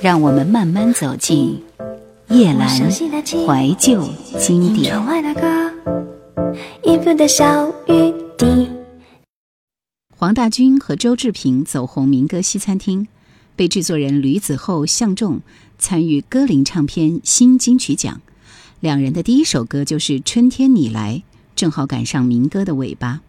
让我们慢慢走进叶阑怀旧经典。黄大军和周志平走红民歌西餐厅，被制作人吕子厚、相中参与歌林唱片新金曲奖。两人的第一首歌就是《春天你来》，正好赶上民歌的尾巴。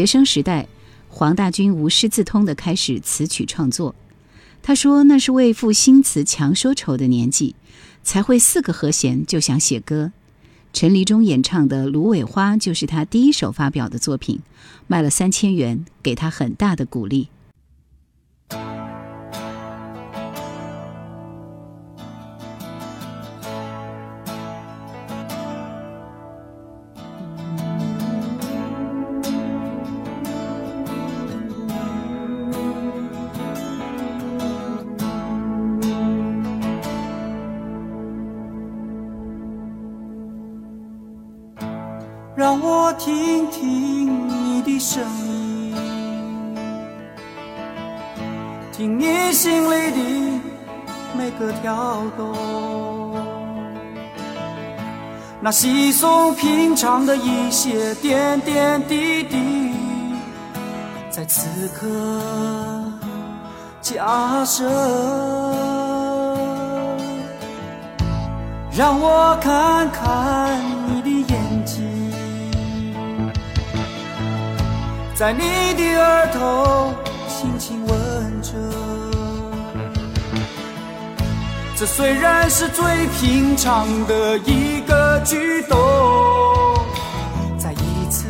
学生时代，黄大军无师自通的开始词曲创作。他说：“那是为赋新词强说愁的年纪，才会四个和弦就想写歌。”陈黎忠演唱的《芦苇花》就是他第一首发表的作品，卖了三千元，给他很大的鼓励。听听你的声音，听你心里的每个跳动，那稀松平常的一些点点滴滴，在此刻加深。让我看看在你的额头轻轻吻着，这虽然是最平常的一个举动，再一次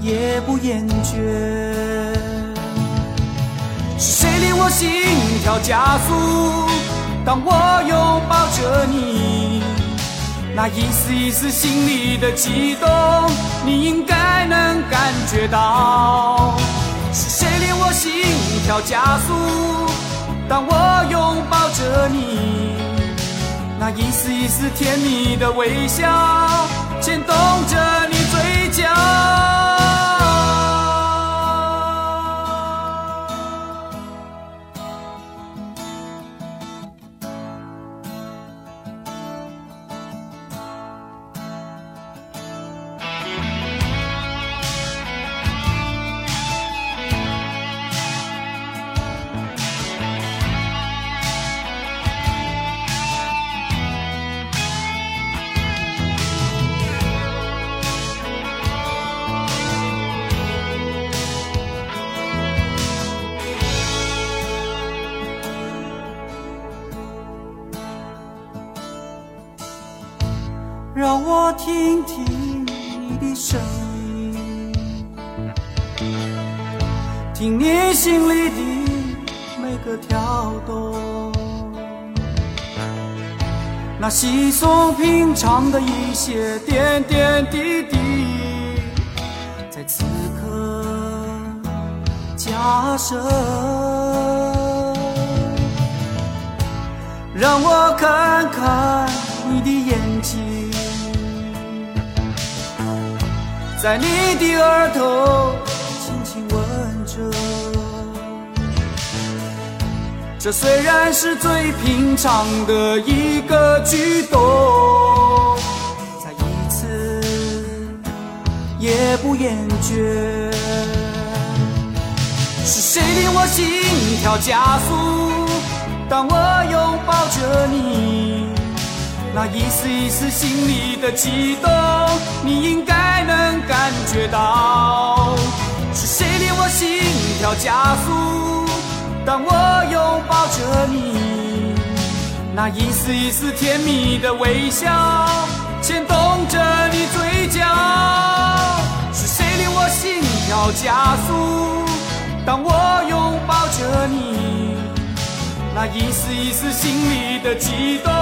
也不厌倦。是谁令我心跳加速？当我拥抱着你，那一丝一丝心里的悸动，你应该能感觉到。是谁令我心跳加速？当我拥抱着你，那一丝一丝甜蜜的微笑，牵动着你嘴角。听听你的声音，听你心里的每个跳动，那稀松平常的一些点点滴滴，在此刻加深，让我看看你的眼在你的额头轻轻吻着，这虽然是最平常的一个举动，再一次也不厌倦。是谁令我心跳加速？当我拥抱着你。那一丝一丝心里的悸动，你应该能感觉到。是谁令我心跳加速？当我拥抱着你，那一丝一丝甜蜜的微笑，牵动着你嘴角。是谁令我心跳加速？当我拥抱着你。那一丝一丝心里的悸动，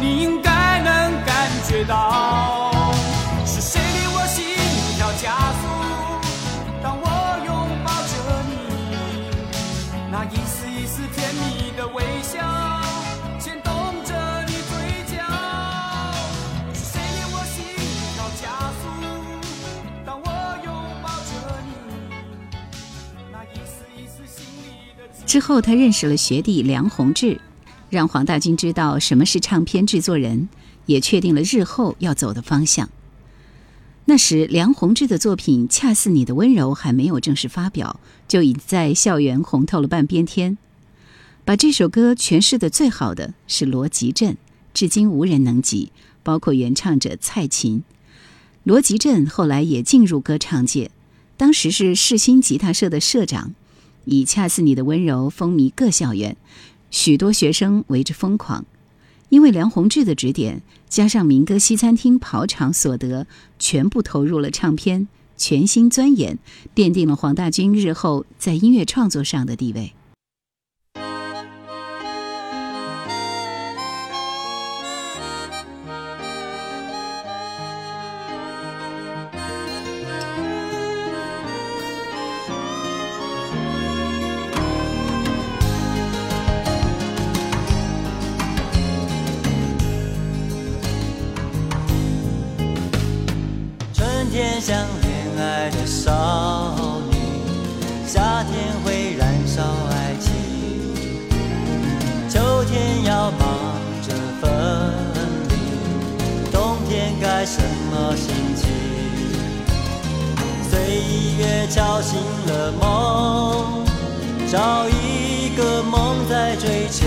你应该能感觉到。之后，他认识了学弟梁鸿志，让黄大军知道什么是唱片制作人，也确定了日后要走的方向。那时，梁鸿志的作品《恰似你的温柔》还没有正式发表，就已在校园红透了半边天。把这首歌诠释的最好的是罗吉镇，至今无人能及，包括原唱者蔡琴。罗吉镇后来也进入歌唱界，当时是世新吉他社的社长。以《恰似你的温柔》风靡各校园，许多学生为之疯狂。因为梁鸿志的指点，加上民歌西餐厅跑场所得，全部投入了唱片，全心钻研，奠定了黄大军日后在音乐创作上的地位。春天像恋爱的少女，夏天会燃烧爱情，秋天要忙着分离，冬天该什么心情？岁月敲醒了梦，找一个梦在追求。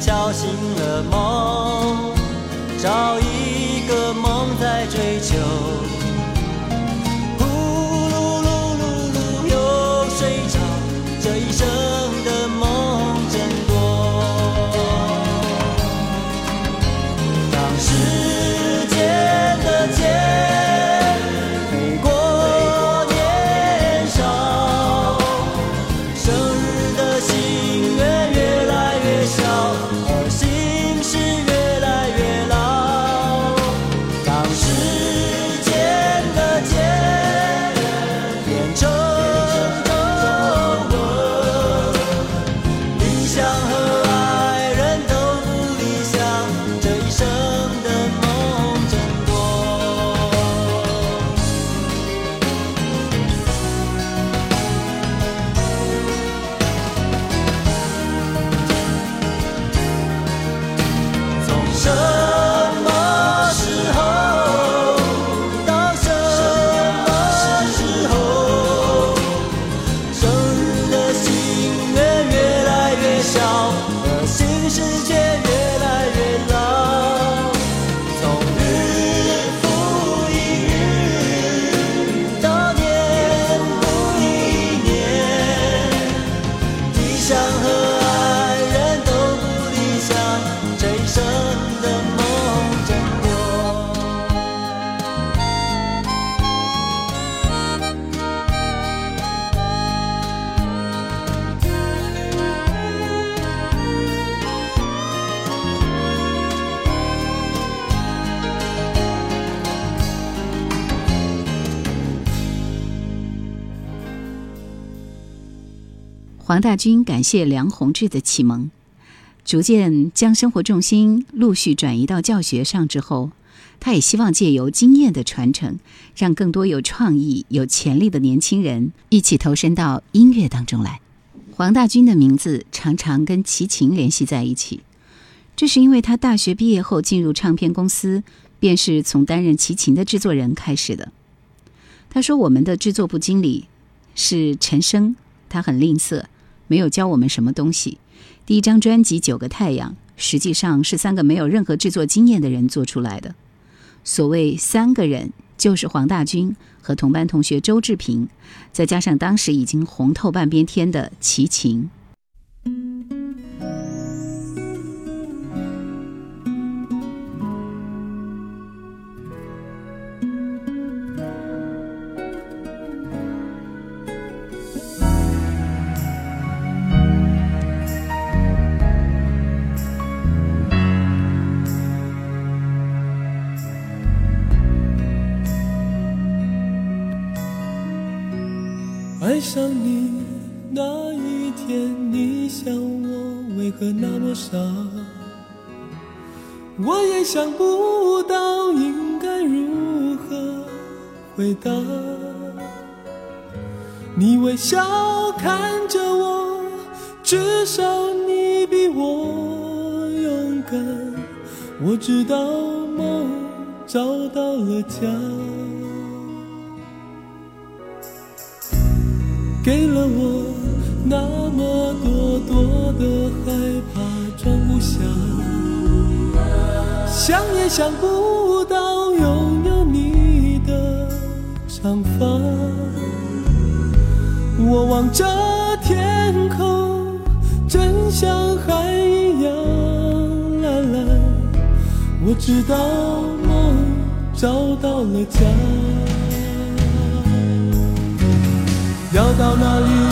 敲醒了梦，找一个梦在追求。黄大军感谢梁鸿志的启蒙，逐渐将生活重心陆续转移到教学上之后，他也希望借由经验的传承，让更多有创意、有潜力的年轻人一起投身到音乐当中来。黄大军的名字常常跟齐秦联系在一起，这是因为他大学毕业后进入唱片公司，便是从担任齐秦的制作人开始的。他说：“我们的制作部经理是陈升，他很吝啬，没有教我们什么东西。第一张专辑《九个太阳》实际上是三个没有任何制作经验的人做出来的。所谓三个人，就是黄大军和同班同学周志平，再加上当时已经红透半边天的齐秦。想你那一天，你想我为何那么傻？我也想不到应该如何回答。你微笑看着我，至少你比我勇敢。我知道梦找到了家。给了我那么多多的害怕，装不下，想也想不到拥有你的长发。我望着天空，真像海一样蓝蓝。我知道梦找到了家。要到哪里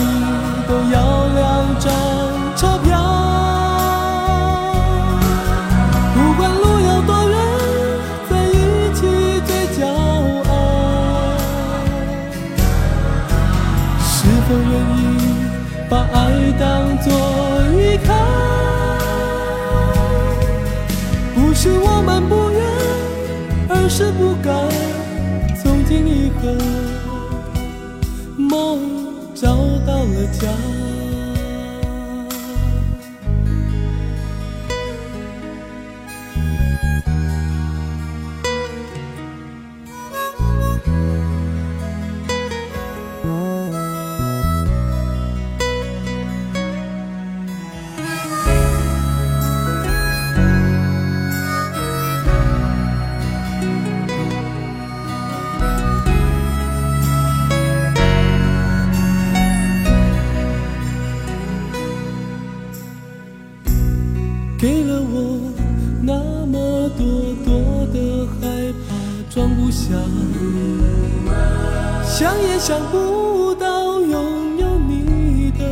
想不到拥有你的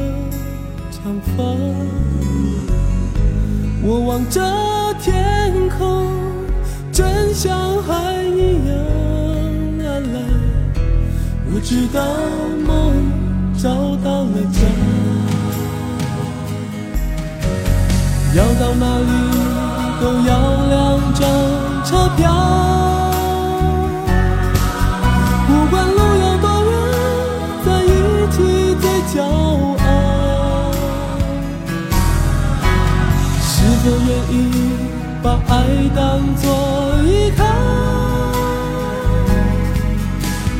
长发。我望着天空，真像海一样蓝蓝。我知道梦找到了家。要到哪里都要两张车票，爱当作依靠？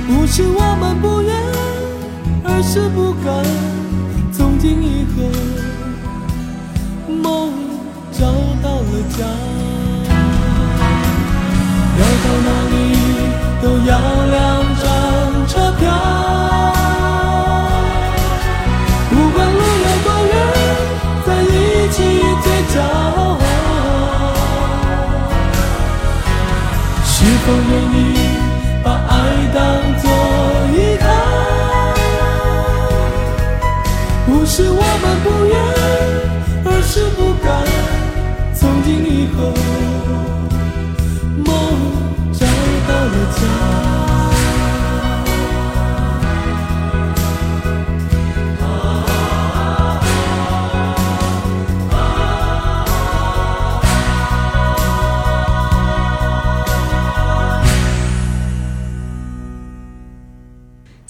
不是我们不愿，而是不敢。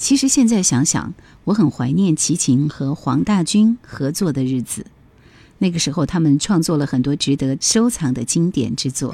其实现在想想，我很怀念齐秦和黄大军合作的日子。那个时候，他们创作了很多值得收藏的经典之作。